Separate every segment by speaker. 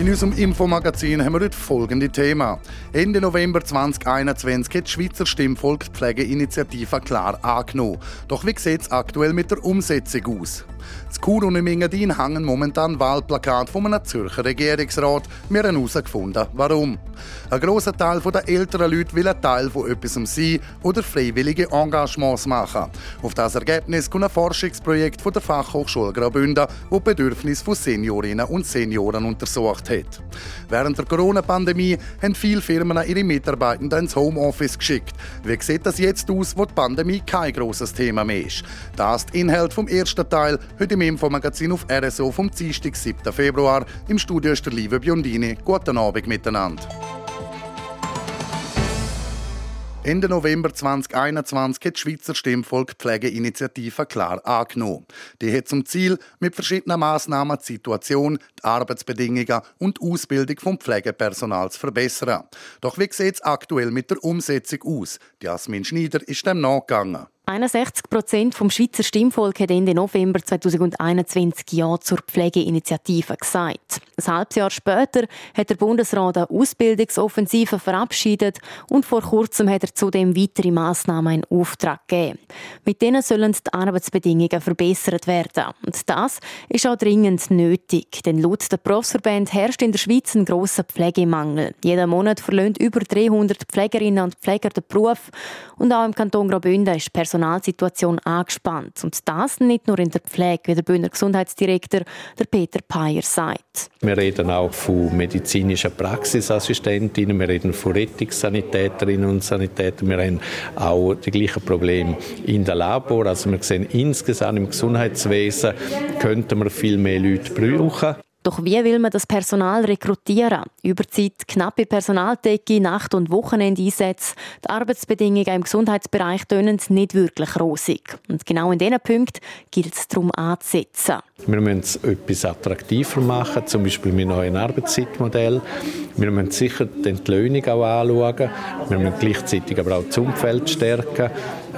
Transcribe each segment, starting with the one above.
Speaker 1: In unserem Infomagazin haben wir heute folgende Themen. Ende November 2021 hat das Schweizer Stimmvolk die Pflegeinitiative klar angenommen. Doch wie sieht es aktuell mit der Umsetzung aus? Z Chur und im Engadin hängen momentan Wahlplakate von einem Zürcher Regierungsrat. Wir haben herausgefunden, warum. Ein grosser Teil der älteren Leute will ein Teil von etwas sein oder freiwillige Engagements machen. Auf das Ergebnis kommt ein Forschungsprojekt von der Fachhochschule Graubünden, das die Bedürfnisse von Seniorinnen und Senioren untersucht hat. Während der Corona-Pandemie haben viele Firmen ihre Mitarbeitenden ins Homeoffice geschickt. Wie sieht das jetzt aus, wo die Pandemie kein grosses Thema mehr ist? Das ist der Inhalt vom ersten Teil, heute im Infomagazin auf RSO vom Dienstag, 7. Februar. Im Studio ist der Liebe Biondini. Guten Abend miteinander. Ende November 2021 hat die Schweizer Stimmvolk Pflegeinitiative klar angenommen. Die hat zum Ziel, mit verschiedenen Massnahmen die Situation, die Arbeitsbedingungen und die Ausbildung vom Pflegepersonal zu verbessern. Doch wie sieht es aktuell mit der Umsetzung aus? Jasmin Schneider ist dem nachgegangen.
Speaker 2: 61 Prozent vom Schweizer Stimmvolk hat Ende November 2021 Ja zur Pflegeinitiative gesagt. Ein halbes Jahr später hat der Bundesrat eine Ausbildungsoffensive verabschiedet und vor kurzem hat er zudem weitere Massnahmen in Auftrag gegeben. Mit denen sollen die Arbeitsbedingungen verbessert werden. Und das ist auch dringend nötig, denn laut der Berufsverband herrscht in der Schweiz ein grosser Pflegemangel. Jeden Monat verlöhnt über 300 Pflegerinnen und Pfleger den Beruf und auch im Kanton Graubünden ist Personal Personalsituation angespannt. Und das nicht nur in der Pflege, wie der Bühner Gesundheitsdirektor der Peter Peyer sagt.
Speaker 3: Wir reden auch von medizinischen Praxisassistentinnen, wir reden von Rettungssanitäterinnen und Sanitätern, wir haben auch die gleichen Probleme in der Labor. Also wir sehen insgesamt im Gesundheitswesen könnten wir viel mehr Leute brauchen.
Speaker 2: Doch wie will man das Personal rekrutieren? Überzeit, knappe Personaldecke, Nacht- und Wochenendeinsätze. Die Arbeitsbedingungen im Gesundheitsbereich tönen nicht wirklich rosig. Und genau in diesen Punkten gilt es darum anzusetzen.
Speaker 3: Wir müssen etwas attraktiver machen, zum Beispiel mit neuen Arbeitszeitmodell. Wir müssen sicher die Entlöhnung auch anschauen. Wir müssen gleichzeitig aber auch das Umfeld stärken.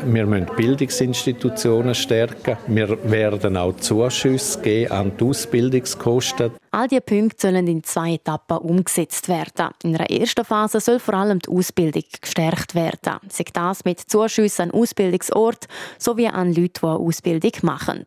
Speaker 3: Wir müssen Bildungsinstitutionen stärken. Wir werden auch Zuschüsse geben an die Ausbildungskosten.
Speaker 2: All diese Punkte sollen in zwei Etappen umgesetzt werden. In einer ersten Phase soll vor allem die Ausbildung gestärkt werden. Sei das mit Zuschüssen an Ausbildungsort sowie an Leute, die Ausbildung machen.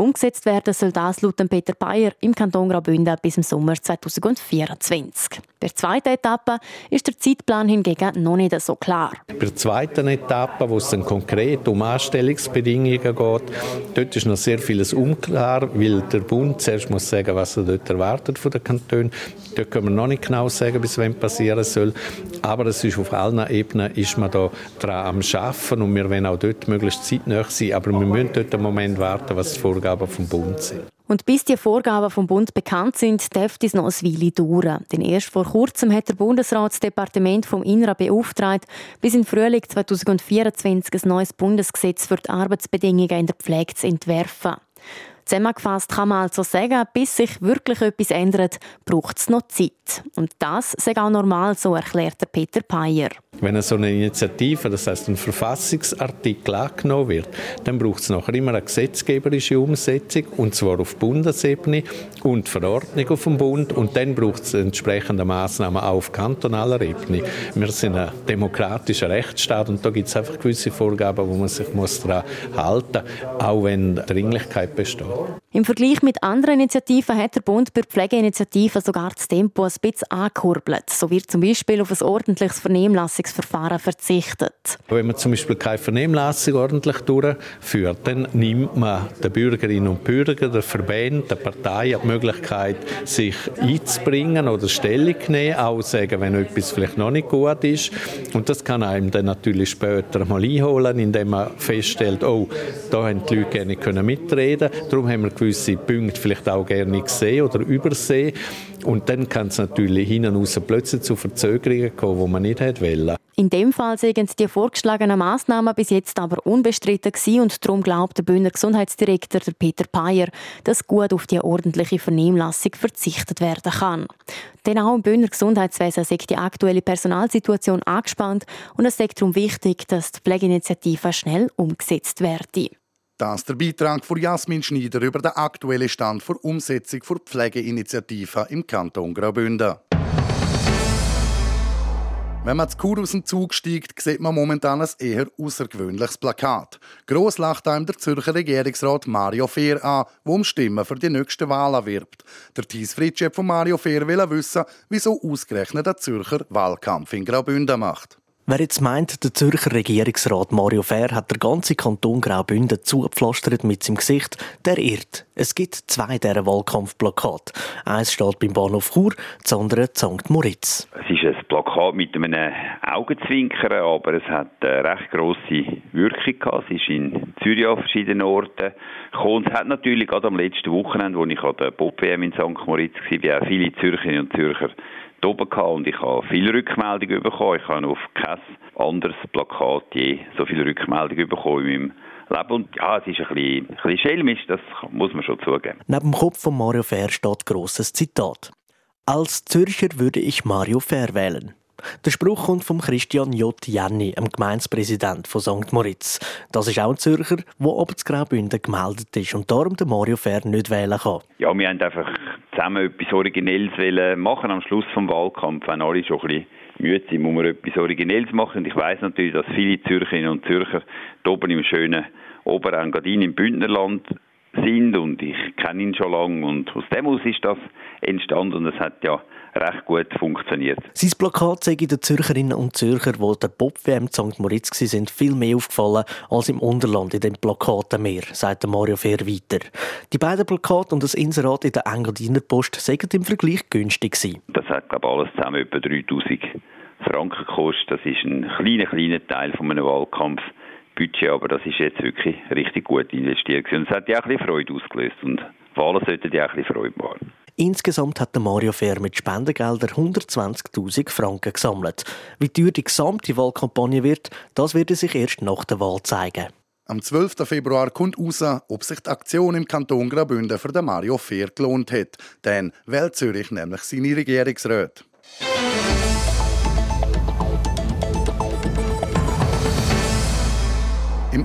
Speaker 2: Umgesetzt werden soll das laut Peter Bayer im Kanton Graubünden bis im Sommer 2024. Bei der zweiten Etappe ist der Zeitplan hingegen noch nicht so klar.
Speaker 3: Bei der zweiten Etappe, wo es dann konkret um Anstellungsbedingungen geht, dort ist noch sehr vieles unklar, weil der Bund zuerst muss sagen, was er dort erwartet von den Kantonen. Dort können wir noch nicht genau sagen, bis wann passieren soll. Aber es ist auf allen Ebenen ist man da dran am Schaffen und wir wollen auch dort möglichst zeitnah sein. Aber wir müssen dort einen Moment warten, was die Vorgaben vom Bund sind.
Speaker 2: Und bis die Vorgaben vom Bund bekannt sind, dürfte es noch ein Weile dauern. Denn erst vor kurzem hat der Bundesrat das Departement vom Inneren beauftragt, bis im Frühling 2024 ein neues Bundesgesetz für die Arbeitsbedingungen in der Pflege zu entwerfen. Zusammengefasst kann man also sagen, bis sich wirklich etwas ändert, braucht es noch Zeit. Und das ist auch normal, so erklärt Peter Peyer.
Speaker 3: Wenn so eine Initiative, das heißt ein Verfassungsartikel angenommen wird, dann braucht es nachher immer eine gesetzgeberische Umsetzung, und zwar auf Bundesebene und Verordnung auf dem Bund, und dann braucht es entsprechende Maßnahmen auch auf kantonaler Ebene. Wir sind ein demokratischer Rechtsstaat und da gibt es einfach gewisse Vorgaben, wo man sich daran halten muss, auch wenn Dringlichkeit besteht.
Speaker 2: Im Vergleich mit anderen Initiativen hat der Bund bei Pflegeinitiativen sogar das Tempo ein bisschen angekurbelt. So wird zum Beispiel auf ein ordentliches Vernehmlassungsverfahren verzichtet.
Speaker 3: Wenn man zum Beispiel keine Vernehmlassung ordentlich durchführt, dann nimmt man den Bürgerinnen und Bürgern, den Verbänden, den Parteien die Möglichkeit, sich einzubringen oder Stellung zu nehmen, auch sagen, wenn etwas vielleicht noch nicht gut ist. Und das kann einem dann natürlich später mal einholen, indem man feststellt, oh, da haben die Leute gerne mitreden können. Haben wir gewisse Punkte vielleicht auch gerne gesehen oder übersehen. Und dann kann es natürlich hinten raus plötzlich zu Verzögerungen kommen, die man nicht wollte.
Speaker 2: In dem Fall sind die vorgeschlagenen Massnahmen bis jetzt aber unbestritten gewesen und darum glaubt der Bühner Gesundheitsdirektor Peter Payer, dass gut auf die ordentliche Vernehmlassung verzichtet werden kann. Denn auch im Bühner Gesundheitswesen ist die aktuelle Personalsituation angespannt und es ist darum wichtig, dass die Pflegeinitiative schnell umgesetzt wird.
Speaker 1: Das ist der Beitrag von Jasmin Schneider über den aktuellen Stand der Umsetzung der Pflegeinitiative im Kanton Graubünden. Wenn man zu Kur aus dem Zug steigt, sieht man momentan ein eher außergewöhnliches Plakat. Gross lacht einem der Zürcher Regierungsrat Mario Fehr an, der um Stimmen für die nächste Wahl wirbt. Der Thies Fritschep von Mario Fehr will wissen, wieso ausgerechnet der Zürcher Wahlkampf in Graubünden macht.
Speaker 4: Wer jetzt meint, der Zürcher Regierungsrat Mario Fair hat der ganze Kanton Graubünden zugepflastert mit seinem Gesicht, der irrt. Es gibt zwei dieser Wahlkampfplakate. Eins steht beim Bahnhof Chur, das andere St. Moritz.
Speaker 5: Es ist ein Plakat mit einem Augenzwinkern, aber es hat eine recht grosse Wirkung gehabt. Es ist in Zürich an verschiedenen Orten gekommen. Es hat natürlich gerade am letzten Wochenende, wo ich an der Pop-WM in St. Moritz war, auch viele Zürcherinnen und Zürcher oben gehabt und ich habe viele Rückmeldungen bekommen. Ich habe auf kein anderes Plakat je so viele Rückmeldungen bekommen in meinem Leben. Und ja, es ist ein bisschen, schelmisch, das muss man schon zugeben.
Speaker 4: Neben dem Kopf von Mario Fair steht grosses Zitat. Als Zürcher würde ich Mario Fair wählen. Der Spruch kommt von Christian J. Jenny, dem Gemeindepräsident von St. Moritz. Das ist auch ein Zürcher, der aber zu Graubünden gemeldet ist und darum den Mario Fair nicht wählen kann.
Speaker 5: Ja, wir haben einfach zusammen etwas Originelles machen am Schluss des Wahlkampf, wenn alle schon ein bisschen müde sind, muss man etwas Originelles machen. Und ich weiß natürlich, dass viele Zürcherinnen und Zürcher hier oben im schönen Oberengadin im Bündnerland sind und ich kenne ihn schon lange und aus dem aus ist das entstanden und es hat ja recht gut funktioniert.
Speaker 4: Sein Plakat zeige den Zürcherinnen und Zürcher, die der Pop-WM St. Moritz sind, viel mehr aufgefallen als im Unterland in den Plakaten sagt Mario Fehr weiter. Die beiden Plakate und das Inserat in der Engadiner Post seien im Vergleich günstig gewesen.
Speaker 5: Das hat, glaube ich, alles zusammen etwa 3000 Franken gekostet. Das ist ein kleiner, kleiner Teil von einem Wahlkampf. Budget, aber das ist jetzt wirklich richtig gut investiert. Und es hat ja auch ein bisschen Freude ausgelöst und Wahlen sollten ja auch ein bisschen Freude machen.
Speaker 4: Insgesamt hat der Mario Fair mit Spendengeldern 120.000 Franken gesammelt. Wie teuer die gesamte Wahlkampagne wird, das wird sich erst nach der Wahl zeigen.
Speaker 1: Am 12. Februar kommt raus, ob sich die Aktion im Kanton Graubünden für den Mario Fair gelohnt hat. Denn wählt Zürich nämlich seine Regierungsräte.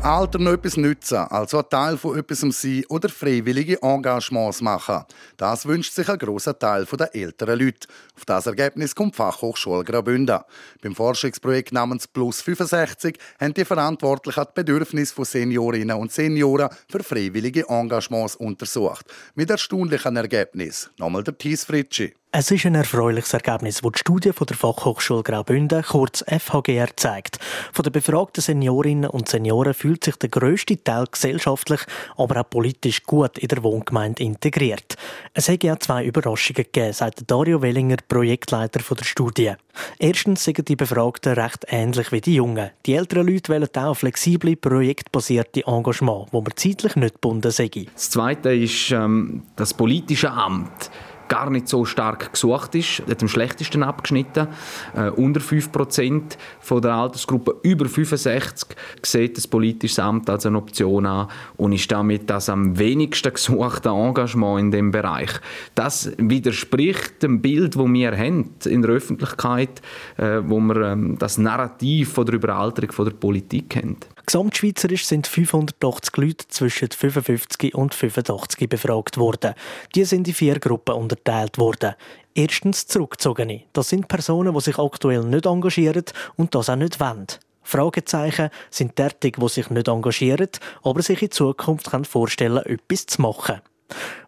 Speaker 1: Alter noch etwas nützen, also ein Teil von etwas sein oder freiwillige Engagements machen. Das wünscht sich ein grosser Teil der älteren Leute. Auf das Ergebnis kommt die Fachhochschule Graubünden. Beim Forschungsprojekt namens Plus 65 haben die Verantwortlichen die Bedürfnisse von Seniorinnen und Senioren für freiwillige Engagements untersucht. Mit erstaunlichen Ergebnissen. Nochmal der Thies Fritschi.
Speaker 4: Es ist ein erfreuliches Ergebnis, das die Studie von der Fachhochschule Graubünden, kurz FHGR, zeigt. Von den befragten Seniorinnen und Senioren fühlt sich der grösste Teil gesellschaftlich, aber auch politisch gut in der Wohngemeinde integriert. Es hat ja zwei Überraschungen gegeben, sagt Dario Wellinger, Projektleiter der Studie. Erstens sind die Befragten recht ähnlich wie die Jungen. Die älteren Leute wählen auch flexible, projektbasierte Engagement, wo man zeitlich nicht gebunden sind.
Speaker 6: Das Zweite ist ähm, das politische Amt gar nicht so stark gesucht ist, hat am schlechtesten abgeschnitten. Äh, unter 5% von der Altersgruppe über 65 sieht das politische Amt als eine Option an und ist damit das am wenigsten gesuchte Engagement in dem Bereich. Das widerspricht dem Bild, wo wir haben in der Öffentlichkeit, äh, wo wir ähm, das Narrativ von der Überalterung von der Politik haben.
Speaker 4: Gesamtschweizerisch sind 580 Leute zwischen 55 und 85 befragt worden. Die sind in vier Gruppen unterteilt worden. Erstens Zurückgezogene. Das sind Personen, die sich aktuell nicht engagieren und das auch nicht wollen. Fragezeichen sind derartig, die sich nicht engagieren, aber sich in Zukunft vorstellen können, etwas zu machen.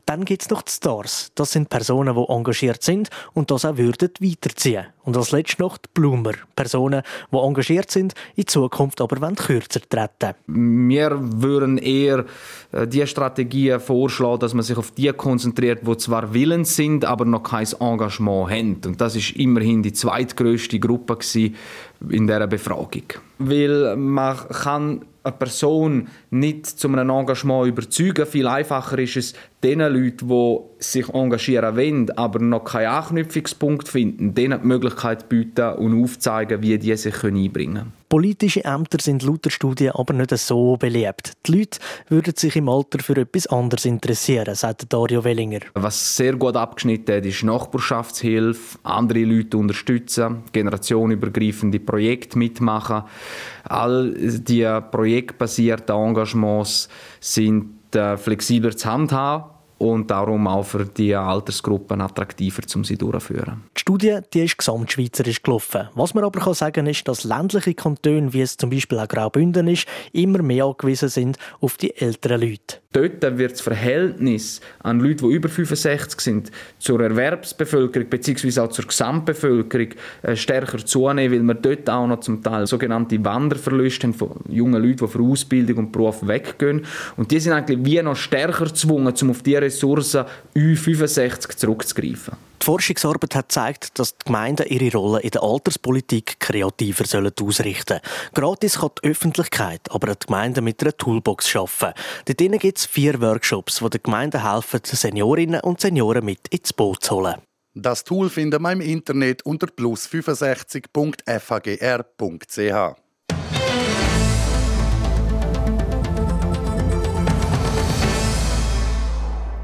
Speaker 4: Dann gibt es noch die Stars. Das sind Personen, die engagiert sind und das auch würden weiterziehen. Und als letztes noch die Bloomer. Personen, die engagiert sind, in Zukunft aber wollen kürzer treten.
Speaker 6: Wir würden eher äh, die Strategien vorschlagen, dass man sich auf die konzentriert, die zwar willens sind, aber noch kein Engagement haben. Und das ist immerhin die zweitgrößte Gruppe in dieser Befragung. Weil man kann eine Person nicht zu einem Engagement überzeugen. Viel einfacher ist es, den Leuten, die sich engagieren wollen, aber noch keinen Anknüpfungspunkt finden, denen die Möglichkeit bieten und aufzeigen, wie die sich einbringen können.
Speaker 4: Politische Ämter sind laut der Studie aber nicht so beliebt. Die Leute würden sich im Alter für etwas anderes interessieren, sagt Dario Wellinger.
Speaker 6: Was sehr gut abgeschnitten hat, ist Nachbarschaftshilfe, andere Leute unterstützen, generationenübergreifende Projekte mitmachen. All die projektbasierten Engagements sind äh, flexibler zu handhaben und darum auch für die Altersgruppen attraktiver, um sie durchzuführen.
Speaker 4: Die Studie die ist gesamtschweizerisch gelaufen. Was man aber kann sagen ist, dass ländliche Kantone, wie es zum Beispiel auch Graubünden ist, immer mehr angewiesen sind auf die älteren Leute.
Speaker 6: Dort wird das Verhältnis an Leute, die über 65 sind, zur Erwerbsbevölkerung bzw. auch zur Gesamtbevölkerung äh, stärker zunehmen, weil wir dort auch noch zum Teil sogenannte Wanderverluste haben von jungen Leuten, die für Ausbildung und Beruf weggehen. Und die sind eigentlich wie noch stärker gezwungen, um auf diese Ressourcen Ü65 zurückzugreifen.
Speaker 4: Die Forschungsarbeit hat gezeigt, dass die Gemeinden ihre Rolle in der Alterspolitik kreativer ausrichten sollen. Gratis kann die Öffentlichkeit aber die Gemeinden mit einer Toolbox arbeiten. Dort gibt es vier Workshops, die den Gemeinden helfen, Seniorinnen und Senioren mit ins Boot zu holen.
Speaker 1: Das Tool findet man im Internet unter plus65.fhgr.ch.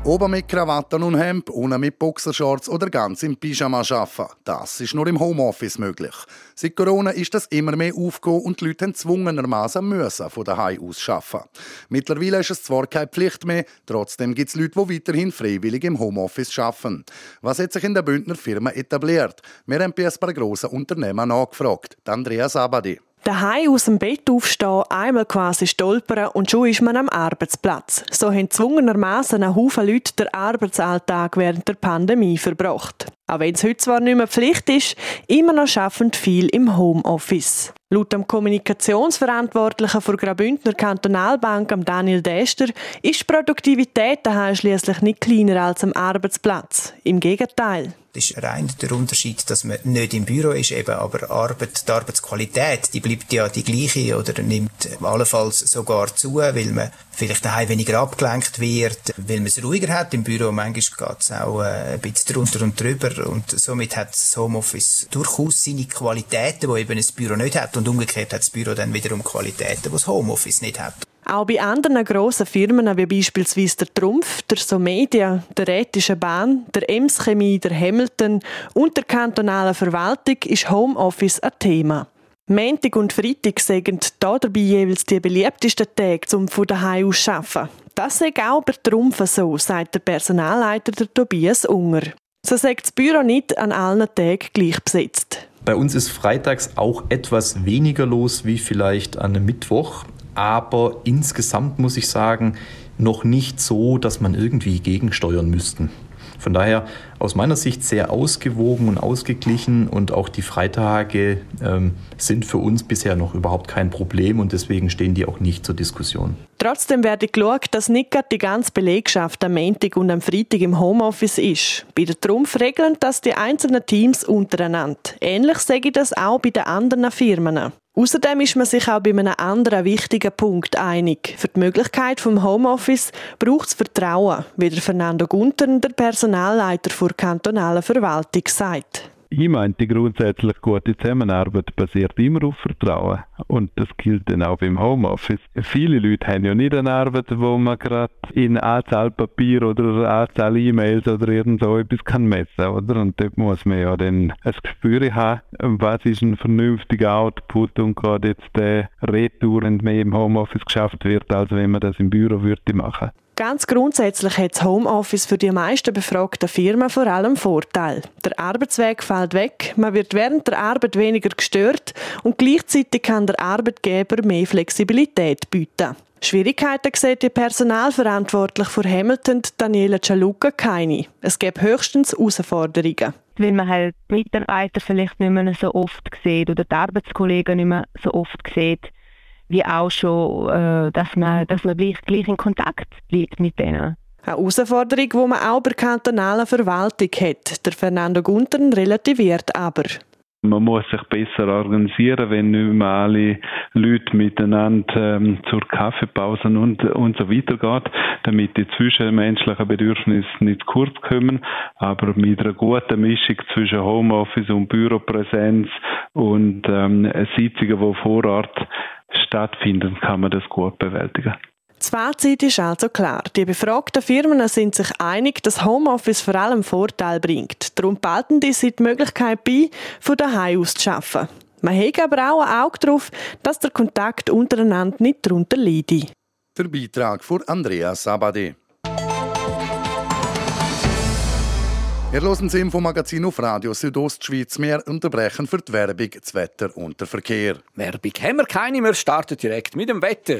Speaker 1: Oben mit Krawatten und Hemd, unten mit Boxershorts oder ganz im Pyjama arbeiten. Das ist nur im Homeoffice möglich. Seit Corona ist das immer mehr aufgekommen und die Leute zwungenermaßen müssen von daheim aus arbeiten. Mittlerweile ist es zwar keine Pflicht mehr, trotzdem gibt es Leute, die weiterhin freiwillig im Homeoffice arbeiten. Was hat sich in der Bündner Firma etabliert? Wir haben bei ein paar grossen Unternehmen nachgefragt. Andreas Abadi.
Speaker 7: Daheim aus dem Bett aufstehen, einmal quasi stolpern und schon ist man am Arbeitsplatz. So haben zwungenermaßen ein Haufen Leute den Arbeitsalltag während der Pandemie verbracht. Auch wenn es heute zwar nicht mehr Pflicht ist, immer noch schaffen viel im Homeoffice. Laut dem Kommunikationsverantwortlichen der Graubündner Kantonalbank, Daniel Dester, ist die Produktivität daheim schließlich nicht kleiner als am Arbeitsplatz. Im Gegenteil.
Speaker 8: Das ist rein der Unterschied, dass man nicht im Büro ist, eben, aber Arbeit, die Arbeitsqualität, die bleibt ja die gleiche oder nimmt allenfalls sogar zu, weil man vielleicht daheim weniger abgelenkt wird, weil man es ruhiger hat. Im Büro manchmal geht es auch äh, ein bisschen drunter und drüber und somit hat das Homeoffice durchaus seine Qualitäten, die eben ein Büro nicht hat und umgekehrt hat das Büro dann wiederum Qualitäten, die das Homeoffice nicht hat.
Speaker 7: Auch bei anderen grossen Firmen wie beispielsweise der Trumpf, der Somedia, der Rätische Bahn, der Ems Chemie, der Hamilton und der kantonalen Verwaltung ist Homeoffice ein Thema. Montag und Freitag sind hier dabei jeweils die beliebtesten Tage, um von daheim aus zu arbeiten. Das sei auch bei Trumpf so, sagt der Personalleiter der Tobias Unger. So sagt das Büro nicht an allen Tagen gleich besetzt.
Speaker 9: Bei uns ist freitags auch etwas weniger los wie vielleicht an einem Mittwoch aber insgesamt muss ich sagen, noch nicht so, dass man irgendwie gegensteuern müssten. Von daher aus meiner Sicht sehr ausgewogen und ausgeglichen und auch die Freitage ähm, sind für uns bisher noch überhaupt kein Problem und deswegen stehen die auch nicht zur Diskussion.
Speaker 7: Trotzdem werde geschaut, dass nicht die ganze Belegschaft am Montag und am Freitag im Homeoffice ist. Bei der Trumpf regeln das die einzelnen Teams untereinander. Ähnlich sage ich das auch bei den anderen Firmen. Außerdem ist man sich auch bei einem anderen wichtigen Punkt einig. Für die Möglichkeit vom Homeoffice braucht es Vertrauen, wie der Fernando Gunther, der Personalleiter der kantonalen Verwaltung, sagt.
Speaker 10: Ich meinte, die grundsätzlich gute Zusammenarbeit basiert immer auf Vertrauen. Und das gilt dann auch beim Homeoffice. Viele Leute haben ja nicht eine Arbeit, wo man gerade in Anzahl Papier oder Anzahl E-Mails oder irgend so etwas kann messen, oder? Und dort muss man ja dann ein Gespür haben, was ist ein vernünftiger Output und gerade jetzt der Retour, wenn mehr im Homeoffice geschafft wird, als wenn man das im Büro würde machen.
Speaker 7: Ganz grundsätzlich hat das Homeoffice für die meisten befragten Firmen vor allem Vorteil. Der Arbeitsweg fällt weg, man wird während der Arbeit weniger gestört und gleichzeitig kann der Arbeitgeber mehr Flexibilität bieten. Schwierigkeiten sieht die Personalverantwortliche für Hamilton, Daniela Cialuca, keine. Es gibt höchstens Herausforderungen.
Speaker 11: Weil man halt Mitarbeiter vielleicht nicht mehr so oft sieht oder die Arbeitskollegen nicht mehr so oft sieht wie auch schon, äh, dass man, dass man gleich, gleich in Kontakt bleibt mit denen.
Speaker 7: Eine Herausforderung, die man auch bei der kantonalen Verwaltung hat. Der Fernando Guntern relativiert aber.
Speaker 10: Man muss sich besser organisieren, wenn nicht mehr alle Leute miteinander ähm, zur Kaffeepause und, und so weiter geht, damit die zwischenmenschlichen Bedürfnisse nicht kurz kommen. Aber mit einer guten Mischung zwischen Homeoffice und Büropräsenz und ähm, Sitzungen, die vor Ort stattfinden, kann man das gut bewältigen.
Speaker 7: Das Fazit ist also klar. Die befragten Firmen sind sich einig, dass Homeoffice vor allem Vorteil bringt. Darum behalten die sich die Möglichkeit bei, von daheim aus zu arbeiten. Man hat aber auch ein Auge darauf, dass der Kontakt untereinander nicht darunter leidet.
Speaker 1: Der Beitrag von Andreas Sabade. Ihr hören das Infomagazin auf Radio Südostschweiz. Wir unterbrechen für die Werbung, das Wetter und den Verkehr.
Speaker 12: Werbung haben wir keine, wir starten direkt mit dem Wetter.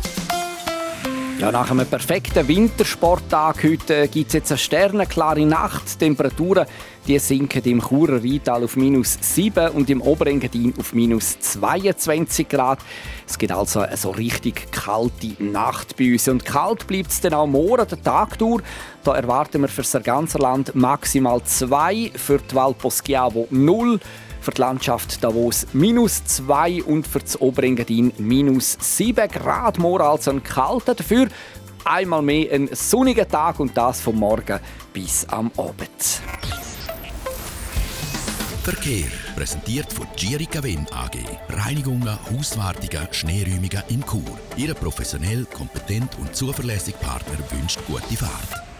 Speaker 12: Ja, nach einem perfekten Wintersporttag heute gibt es jetzt eine sternenklare Nacht. Temperaturen die sinken im Churer Rheintal auf minus 7 und im Oberengadin auf minus 22 Grad. Es gibt also eine so richtig kalte Nacht bei uns. Und kalt bleibt es dann auch morgen, der Tag durch. Da erwarten wir für das ganze Land maximal 2, für die Val Poschiavo 0 für die Landschaft Davos minus 2 und für das Oberengadin minus 7 Grad. Morgen also ein kalter, dafür einmal mehr ein sonniger Tag und das vom Morgen bis am Abend.
Speaker 13: Verkehr präsentiert von Gierica Wenn AG. Reinigungen, Hauswartungen, Schneeräumungen in Chur. Ihre professionell, kompetent und zuverlässige Partner wünscht gute Fahrt.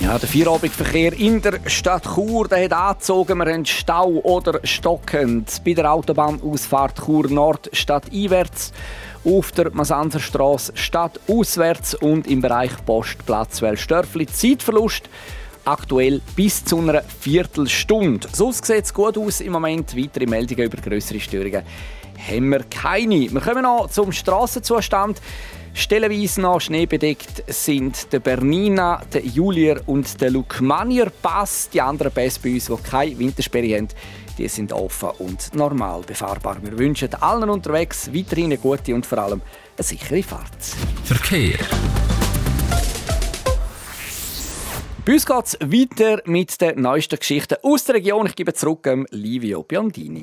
Speaker 12: Ja, der Feierabendverkehr in der Stadt Chur der hat angezogen. Wir haben Stau oder stockend bei der Autobahnausfahrt Chur Nord stadteinwärts, auf der Masanserstraße stadtauswärts und im Bereich Postplatz Wellstörfli. Zeitverlust aktuell bis zu einer Viertelstunde. Sonst sieht es gut aus im Moment. Weitere Meldungen über größere Störungen haben wir keine. Wir kommen noch zum Strassenzustand. Stellenweise noch schneebedeckt sind der Bernina, der Julier und der Lukmanier Pass. Die anderen Pässe bei uns, die keine Wintersperre haben, die sind offen und normal befahrbar. Wir wünschen allen unterwegs weiterhin eine gute und vor allem eine sichere Fahrt.
Speaker 13: Verkehr.
Speaker 12: Bei uns geht es weiter mit den neuesten Geschichten aus der Region. Ich gebe zurück an Livio Biondini.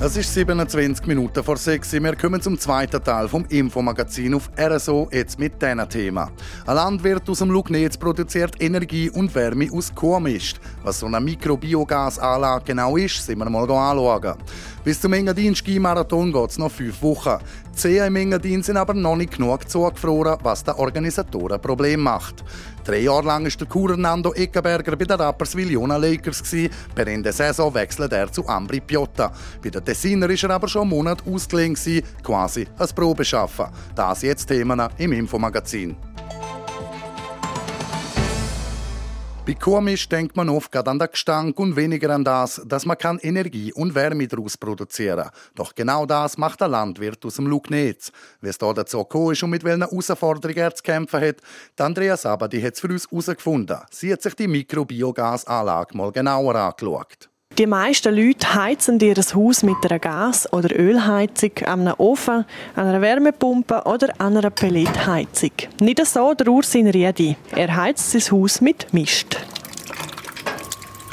Speaker 1: Es ist 27 Minuten vor 6 Wir kommen zum zweiten Teil vom Infomagazin auf RSO, jetzt mit diesem Thema. Ein Landwirt aus dem Lugnetz produziert Energie und Wärme aus Kuhmist. Was so eine Mikrobiogasanlage genau ist, sind wir mal anschauen. Bis zum Engadin Skimarathon geht es noch fünf Wochen. Die Zehen im Engadin sind aber noch nicht genug zugefroren, was den Organisatoren Problem macht. Drei Jahre lang war der Kurer Nando Eckenberger bei den Rapperswil Jona Lakers. Per Ende Saison wechselt er zu Ambri Piotta. Bei den Tessiner war er aber schon einen Monat ausgelegen, quasi als Probeschaffen. Das jetzt Themen im Infomagazin. Bei Kuhmisch denkt man oft an den Gestank und weniger an das, dass man kann Energie und Wärme daraus produzieren. Doch genau das macht der Landwirt aus dem Lugnetz. Wie es hier dazu gekommen ist und mit welchen Herausforderungen er zu kämpfen hat, die Andrea Sabadi hat es für uns herausgefunden. Sie hat sich die Mikrobiogasanlage mal genauer angeschaut.
Speaker 7: Die meisten Leute heizen ihr Haus mit einer Gas- oder Ölheizung, einem Ofen, einer Wärmepumpe oder einer Pelletheizung. Nicht so der Ursin Riedi. Er heizt sein Haus mit Mist.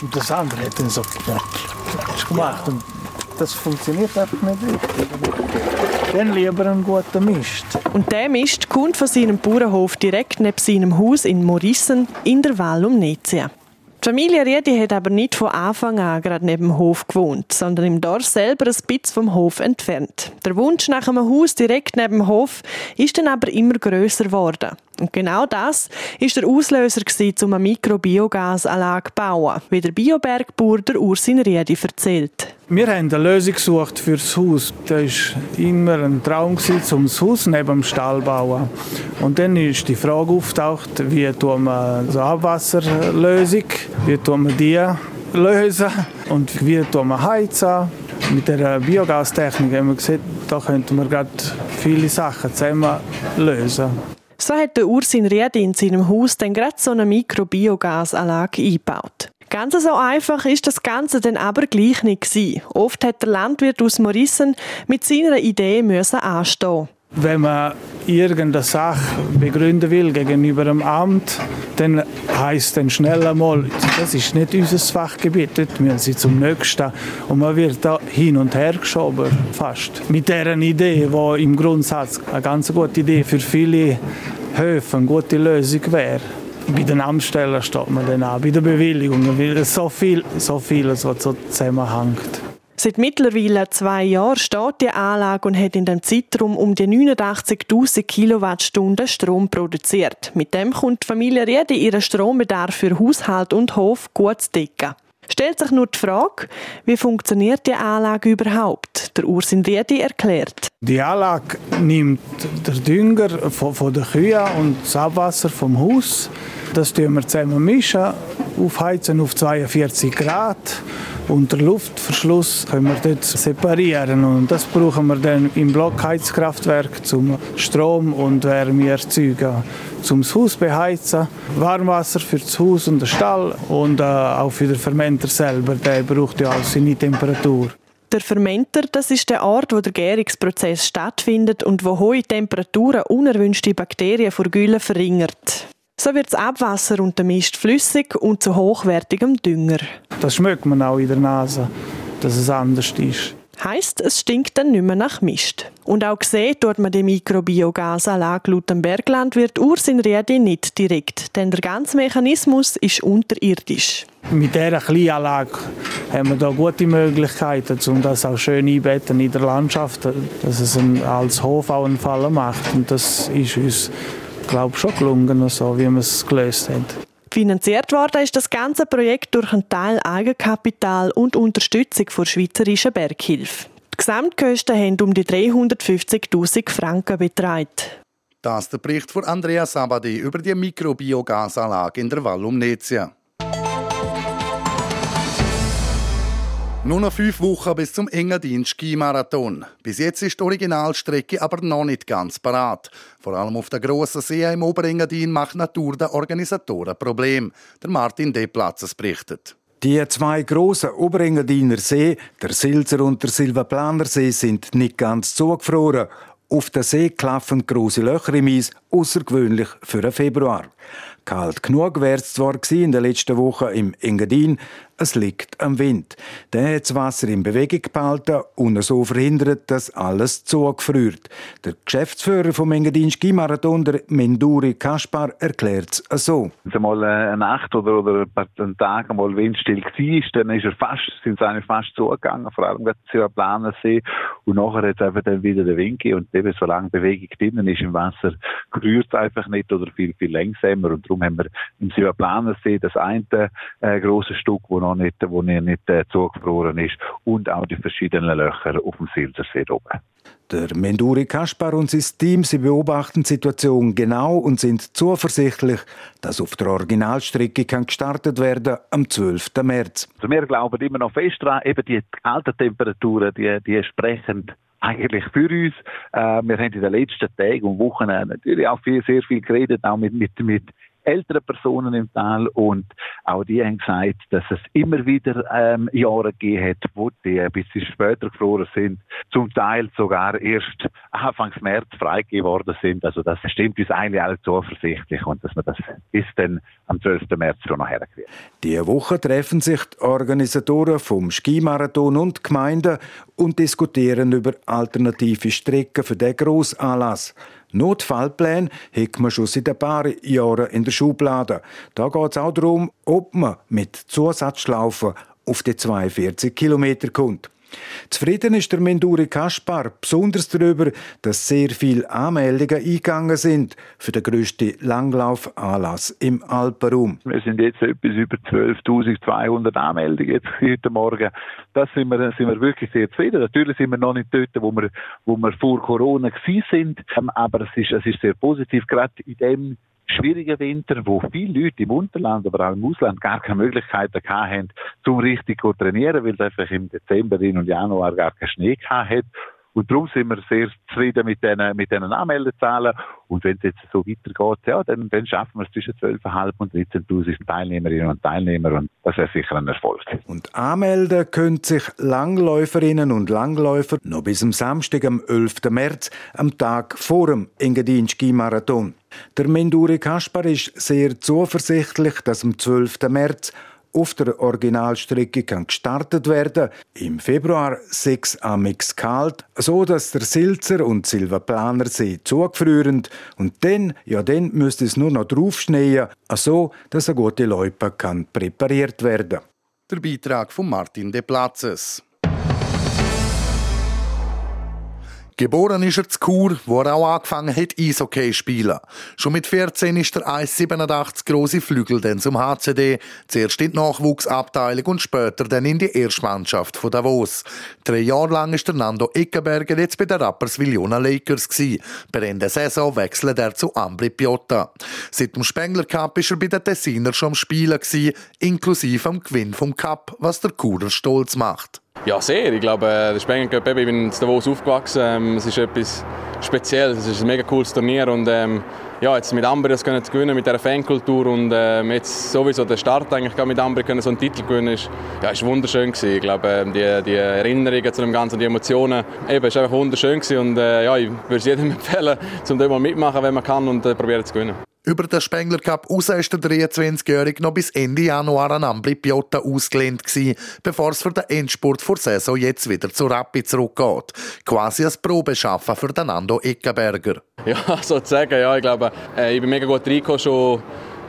Speaker 14: Und das andere hat dann so gemacht und das funktioniert einfach nicht richtig. Dann lieber einen guten Mist.
Speaker 7: Und der Mist kommt von seinem Bauernhof direkt neben seinem Haus in Morissen in der Val um Nezia. Die Familie Riedi hat aber nicht von Anfang an gerade neben dem Hof gewohnt, sondern im Dorf selber ein bisschen vom Hof entfernt. Der Wunsch nach einem Haus direkt neben dem Hof ist dann aber immer größer geworden. Und genau das ist der Auslöser um eine Mikrobiogasanlage zu bauen, wie der Biobergbauer Ursin Riedi erzählt.
Speaker 14: Wir haben eine Lösung gesucht für das Haus. Das war immer ein Traum, um das Haus neben dem Stall zu bauen. Und dann ist die Frage aufgetaucht, wie tun wir so Abwasserlösung, wie tun wir die lösen und wie tun wir heizen. Mit der Biogastechnik haben wir gesehen, da könnten wir gerade viele Sachen zusammen lösen.
Speaker 7: So hat der Ursin Riedi in seinem Haus dann gerade so eine Mikrobiogasanlage eingebaut. Ganz so einfach ist das Ganze dann aber gleich nicht gewesen. Oft hat der Landwirt aus Morissen mit seiner Idee müssen anstehen.
Speaker 14: Wenn man irgendeine Sache begründen will gegenüber dem Amt, dann heißt dann schnell einmal, das ist nicht unser Fachgebiet, dort müssen sie zum Nächsten. Und man wird da hin und her geschoben, fast. Mit dieser Idee, die im Grundsatz eine ganz gute Idee für viele Höfe, eine gute Lösung wäre. Bei den Amtsstellen steht man dann an, bei den Bewilligungen, weil so viel, so vieles, was so zusammenhängt.
Speaker 7: Seit mittlerweile zwei Jahren steht die Anlage und hat in dem Zeitraum um die 89.000 Kilowattstunden Strom produziert. Mit dem kommt die Familie Riede ihren Strombedarf für Haushalt und Hof gut zu decken. Stellt sich nur die Frage, wie funktioniert die Anlage überhaupt? Der Ursin Riedi erklärt.
Speaker 14: Die Anlage nimmt den Dünger von, von den Kühen und das Abwasser vom Haus. Das mischen wir zusammen mischen, aufheizen auf 42 Grad und der Luftverschluss können wir dort separieren und das brauchen wir dann im Blockheizkraftwerk zum Strom und Wärme erzeugen, zum Haus beheizen, Warmwasser für das Haus und den Stall und äh, auch für den Fermenter selber, der braucht ja auch seine Temperatur.
Speaker 7: Der Fermenter, das ist der Ort, wo der Gärungsprozess stattfindet und wo hohe Temperaturen unerwünschte Bakterien vor Gülle verringert. So wird das Abwasser und der Mist flüssig und zu hochwertigem Dünger.
Speaker 14: Das schmeckt man auch in der Nase, dass es anders ist.
Speaker 7: Heißt, es stinkt dann nicht mehr nach Mist. Und auch gesehen tut man die Mikrobiogasanlage laut dem Berglandwirt Urs in Riedi nicht direkt, denn der ganze Mechanismus ist unterirdisch.
Speaker 14: Mit dieser Kleinanlage haben wir da gute Möglichkeiten, um das auch schön einbetten in der Landschaft, dass es als Hof auch einen Fall macht. Und das ist uns glaube schon gelungen, so wie wir es gelöst haben.
Speaker 7: Finanziert worden ist das ganze Projekt durch einen Teil Eigenkapital und Unterstützung der Schweizerischen Berghilfe. Die Gesamtkosten haben um die 350.000 Franken betragen.
Speaker 1: Das ist der Bericht von Andrea Sabadi über die Mikrobiogasanlage in der Val Umnezia. Nur noch fünf Wochen bis zum Engadin Skimarathon. Bis jetzt ist die Originalstrecke aber noch nicht ganz parat. Vor allem auf der grossen See im Oberengadin macht Natur der Organisatoren Problem. Der Martin Deplatzes berichtet.
Speaker 15: Die zwei grossen Oberengadiner See, der Silser und der Silvaplaner See, sind nicht ganz zugefroren. Auf der See klaffen große Löcher im Eis, außergewöhnlich für den Februar. Kalt genug wäre es zwar in den letzten Wochen im Engadin, es liegt am Wind. Der hat das Wasser in Bewegung gehalten und so verhindert, dass alles zugefriert. Der Geschäftsführer vom Engadin Skimarathon, der Menduri Kaspar, erklärt es so.
Speaker 16: Wenn es mal eine Nacht oder, oder ein Tag mal windstill war, dann ist er fast, sind sie fast zugegangen, vor allem der Planersee. Und nachher hat es einfach dann wieder den Wind gegeben. Und eben, solange Bewegung drinnen ist im Wasser, gerührt es einfach nicht oder viel, viel langsamer. Und darum haben wir im Südplanersee das eine äh, große Stück, wo noch nicht, wo nicht äh, zugefroren ist und auch die verschiedenen Löcher auf dem Silsersee oben.
Speaker 15: Der Menduri Kaspar und sein Team sie beobachten die Situation genau und sind zuversichtlich, dass auf der Originalstrecke kann gestartet werden am 12. März.
Speaker 16: Also wir glauben immer noch fest daran, eben die kalten Temperaturen, die, die sprechen eigentlich für uns. Äh, wir haben in den letzten Tagen und Wochen natürlich auch viel, sehr viel geredet, auch mit, mit, mit ältere Personen im Tal und auch die haben gesagt, dass es immer wieder ähm, Jahre gegeben hat, wo die ein bisschen später gefroren sind, zum Teil sogar erst Anfang März freigegeben worden sind. Also das stimmt uns eigentlich alle zuversichtlich und dass man das bis dann am 12. März schon noch herkriegt.
Speaker 15: Diese Woche treffen sich die Organisatoren vom Skimarathon und Gemeinden und diskutieren über alternative Strecken für den Grossanlass. Notfallpläne hat man schon seit ein paar Jahren in der Schublade. Da geht es auch darum, ob man mit Zusatzschlaufen auf die 42 Kilometer kommt. Zufrieden ist der Menduri Kaspar besonders darüber, dass sehr viele Anmeldungen eingegangen sind für den grössten Langlaufanlass im Alpenraum.
Speaker 16: Wir sind jetzt etwas über 12.200 Anmeldungen jetzt heute Morgen. Das sind wir, sind wir wirklich sehr zufrieden. Natürlich sind wir noch nicht dort, wo wir, wo wir vor Corona sind, ähm, aber es ist, es ist sehr positiv, gerade in dem schwierigen Winter, wo viele Leute im Unterland, aber auch im Ausland gar keine Möglichkeiten hatten, zum richtig zu trainieren, weil es einfach im Dezember und Januar gar keinen Schnee hatte. Und darum sind wir sehr zufrieden mit diesen, mit diesen Anmeldezahlen. Und wenn es jetzt so weitergeht, ja, dann, dann schaffen wir es zwischen 12.500 und 13.000 Teilnehmerinnen und Teilnehmer. Und das wäre sicher ein Erfolg.
Speaker 15: Und anmelden können sich Langläuferinnen und Langläufer noch bis am Samstag, am 11. März, am Tag vor dem Engadin Ski-Marathon. Der Menduri Kaspar ist sehr zuversichtlich, dass am 12. März auf der Originalstrecke kann gestartet werden. Im Februar sechs amix kalt, so dass der Silzer und Silvaplaner See zugefrieren und dann, ja dann müsste es nur noch draufschneien, so dass eine gute Loipe kann präpariert werden.
Speaker 1: Der Beitrag von Martin De Platzes. Geboren ist er zu Chur, wo er auch angefangen hat, Eishockey zu spielen. Schon mit 14 ist der 1,87 große Flügel dann zum HCD, zuerst in die Nachwuchsabteilung und später dann in die Erstmannschaft von Davos. Drei Jahre lang ist der Nando Eckenberger jetzt bei den Rapperswil Jona Lakers gewesen. Bei Ende Saison wechselt er zu Ambri Piotta. Seit dem Spengler Cup ist er bei den Tessiner schon am Spielen gewesen, inklusive am Gewinn vom Cup, was der Churer stolz macht.
Speaker 17: Ja, sehr. Ich glaube, der Spengler Cup, ich bin in Davos aufgewachsen. Ähm, es ist etwas Spezielles. Es ist ein mega cooles Turnier und ähm, ja, jetzt mit Amber das können zu gewinnen, mit dieser Fankultur und ähm, jetzt sowieso der Start eigentlich mit Amber können so einen Titel gewinnen, ist, ja, ist wunderschön gewesen. Ich glaube, ähm, die, die Erinnerungen zu dem Ganzen, die Emotionen, eben, ist einfach wunderschön gewesen und äh, ja, ich würde es jedem empfehlen, zum mal mitmachen, wenn man kann und äh, probieren zu gewinnen.
Speaker 1: Über den Spengler Cup raus ist der 23-Jährige noch bis Ende Januar an Ambri Piotta ausgelehnt gewesen, bevor es für den Endspurt vor Saison jetzt wieder zu Rappi zurückgeht. Quasi als Probeschaffen für den Nando Eckenberger.
Speaker 17: Ja, sozusagen, ja. Ich glaube, äh, ich bin mega gut reingekommen, schon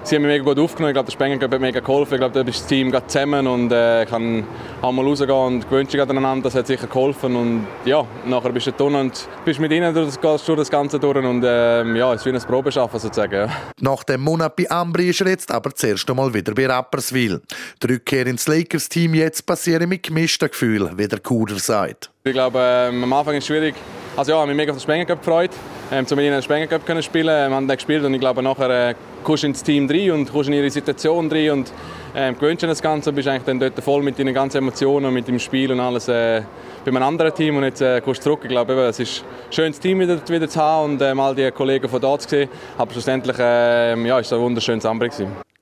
Speaker 17: sie haben mich mega gut aufgenommen. Ich glaube, der Spengler hat mega geholfen. Ich glaube, da ist das Team zusammen und äh, kann auch mal rausgehen und gewöhnt sich aneinander. Das hat sicher geholfen. Und ja, nachher bist du da und bist mit ihnen durch das, durch das Ganze durch. Und äh, ja, es ist wie ein Probeschaffen sozusagen. Ja.
Speaker 1: Nach dem Monat bei Ambri ist er jetzt aber zuerst einmal wieder bei Rapperswil. Die Rückkehr ins Lakers-Team jetzt passiert mit gemischten Gefühlen, wie der Kuder sagt.
Speaker 17: Ich glaube, ähm, am Anfang ist es schwierig. Also ja, ich habe mich mega auf den Spengler gefreut, ähm, um mit ihnen den Spengler Cup zu spielen. Wir haben den gespielt und ich glaube, nachher äh, kommst du ins Team rein und kommst in ihre Situation rein und ähm, gewöhnst das Ganze und bist eigentlich dann dort voll mit deinen ganzen Emotionen, mit dem Spiel und alles äh, bei einem anderen Team und jetzt äh, kommst du zurück. Ich glaube, es ist ein schönes Team wieder, wieder zu haben und äh, mal die Kollegen von dort zu sehen. Aber schlussendlich äh, ja, ist es ein wunderschönes Amber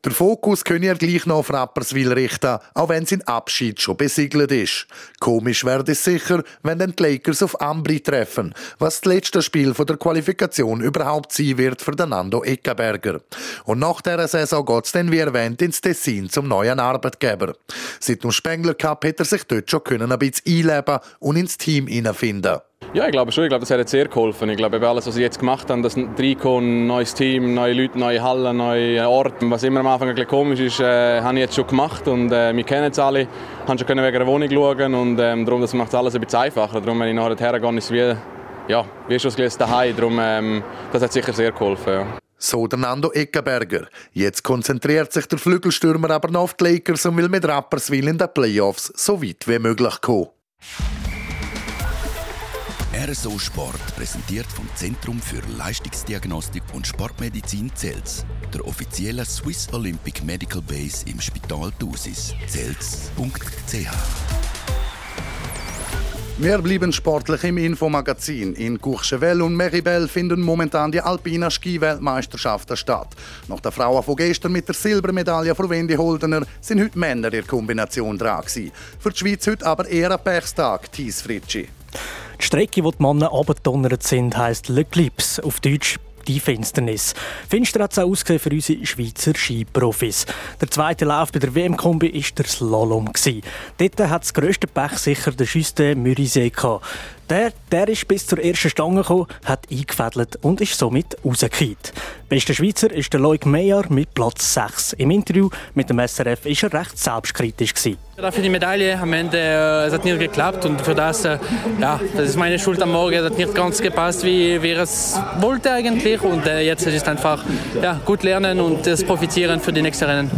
Speaker 1: der Fokus könne er gleich noch auf Rapperswil richten, auch wenn sein Abschied schon besiegelt ist. Komisch wäre es sicher, wenn dann die Lakers auf Ambri treffen, was das letzte Spiel von der Qualifikation überhaupt sein wird für den Nando Eckenberger. Und nach dieser Saison geht es dann, wie erwähnt, ins Tessin zum neuen Arbeitgeber. Seit dem Spengler Cup hat er sich dort schon ein bisschen einleben und ins Team hineinfinden.
Speaker 17: Ja, ich glaube schon. Ich glaube, das hat sehr geholfen. Ich glaube, alles, was sie jetzt gemacht haben, das Reinkommen, neues Team, neue Leute, neue Hallen, neue Orte. Was immer am Anfang ein bisschen komisch ist, äh, habe ich jetzt schon gemacht und äh, wir kennen es alle. Haben schon wegen der Wohnung schauen und ähm, darum das macht es alles ein bisschen einfacher. Darum, wenn ich nachher hergehe, ist es wie, ja, wie schon gelesen daheim. Darum, ähm, das hat sicher sehr geholfen. Ja.
Speaker 1: So der Nando Eckenberger. Jetzt konzentriert sich der Flügelstürmer aber noch auf die Lakers und will mit Rapperswil in den Playoffs so weit wie möglich kommen.
Speaker 13: RSO Sport präsentiert vom Zentrum für Leistungsdiagnostik und Sportmedizin Zels, der offiziellen Swiss Olympic Medical Base im Spital Thusis. Zels.ch
Speaker 1: wir bleiben sportlich im Infomagazin. In Courchevel und Meribel finden momentan die alpina Ski-Weltmeisterschaften statt. Nach der Frauen von gestern mit der Silbermedaille von Wendy Holdener sind heute Männer in Kombination dran gewesen. Für die Schweiz heute aber eher ein Pechstag, Thies Fritschi.
Speaker 4: Die Strecke, wo die Männer abgedonnert sind, heisst Le Clips, auf Deutsch die Finsternis. Finster hat es auch ausgesehen für unsere Schweizer Skiprofis. Der zweite Lauf bei der WM-Kombi war der Slalom. Dort hat das grösste Pech sicher der Juste Mürisee gehabt. Der, der ist bis zur ersten Stange gekommen, hat eingefädelt und ist somit rausgefallen. Bester Schweizer ist der Loic Meyer mit Platz 6. Im Interview mit dem SRF war er recht selbstkritisch. Gewesen.
Speaker 18: Für die Medaille am Ende äh, es hat nicht geklappt und für das, äh, ja, das ist meine Schuld am Morgen. Es hat nicht ganz gepasst, wie, wie es wollte eigentlich. Und äh, jetzt ist es einfach ja, gut lernen und das Profitieren für die nächsten Rennen.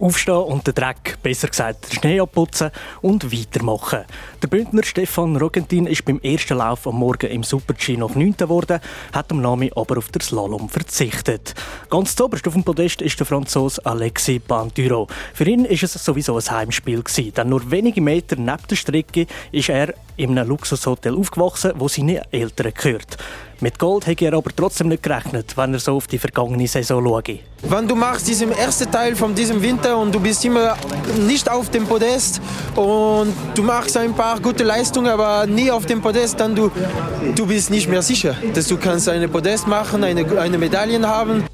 Speaker 4: Aufstehen und den Dreck, besser gesagt, den Schnee abputzen und weitermachen. Der Bündner Stefan Rogentin ist beim ersten Lauf am Morgen im Super-G noch 9. geworden, hat am Nami aber auf den Slalom verzichtet. Ganz zuoberst auf dem Podest ist der Franzose Alexis Banduro. Für ihn ist es sowieso ein Heimspiel denn nur wenige Meter neben der Strecke ist er in einem Luxushotel aufgewachsen, wo seine Eltern gehört. Mit Gold hätte er aber trotzdem nicht gerechnet, wenn er so auf die vergangene Saison schaue.
Speaker 19: Wenn du machst diesen ersten Teil von diesem Winter und du bist immer nicht auf dem Podest und du machst ein paar gute Leistungen, aber nie auf dem Podest, dann du, du bist nicht mehr sicher, dass du kannst eine Podest machen, eine, eine Medaille haben.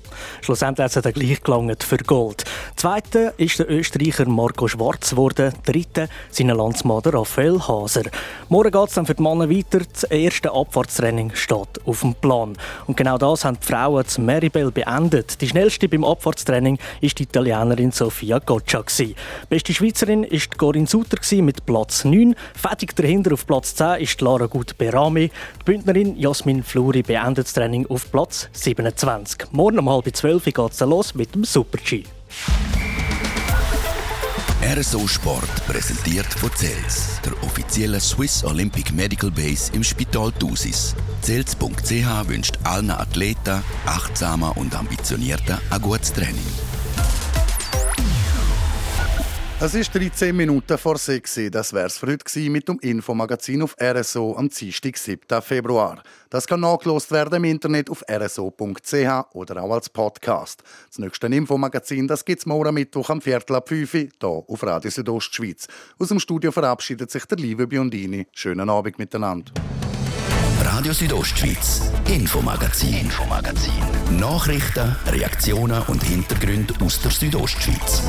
Speaker 4: Schlussendlich hat es dann gleich gelangt für Gold. Zweiter ist der Österreicher Marco Schwarz geworden. Dritter sein Landsmann Raphael Haser. Morgen geht es dann für die Männer weiter. Das erste Abfahrtstraining steht auf dem Plan. Und genau das haben die Frauen zu Maribel beendet. Die schnellste beim Abfahrtstraining ist die Italienerin Sofia Goccia. Beste Schweizerin ist Corinne Suter mit Platz 9. Fertig dahinter auf Platz 10 ist Lara Gut Berami. Die Bündnerin Jasmin Fluri beendet das Training auf Platz 27. Morgen um halb zwölf geht es los mit dem Super-G.
Speaker 13: RSO Sport präsentiert von CELS, der offiziellen Swiss Olympic Medical Base im Spital Thusis. CELS.ch wünscht allen Athleten, achtsamer und ambitionierter ein gutes Training.
Speaker 1: Es ist 13 Minuten vor 6 Das wäre es für heute mit dem Infomagazin auf RSO am Dienstag, 7. Februar. Das kann nachgelost werden im Internet auf rso.ch oder auch als Podcast. Das nächste Infomagazin gibt es morgen Mittwoch am Viertel ab 5 Uhr, hier auf Radio Südostschweiz. Aus dem Studio verabschiedet sich der liebe Biondini. Schönen Abend miteinander.
Speaker 13: Radio Südostschweiz, Infomagazin, Infomagazin. Nachrichten, Reaktionen und Hintergründe aus der Südostschweiz.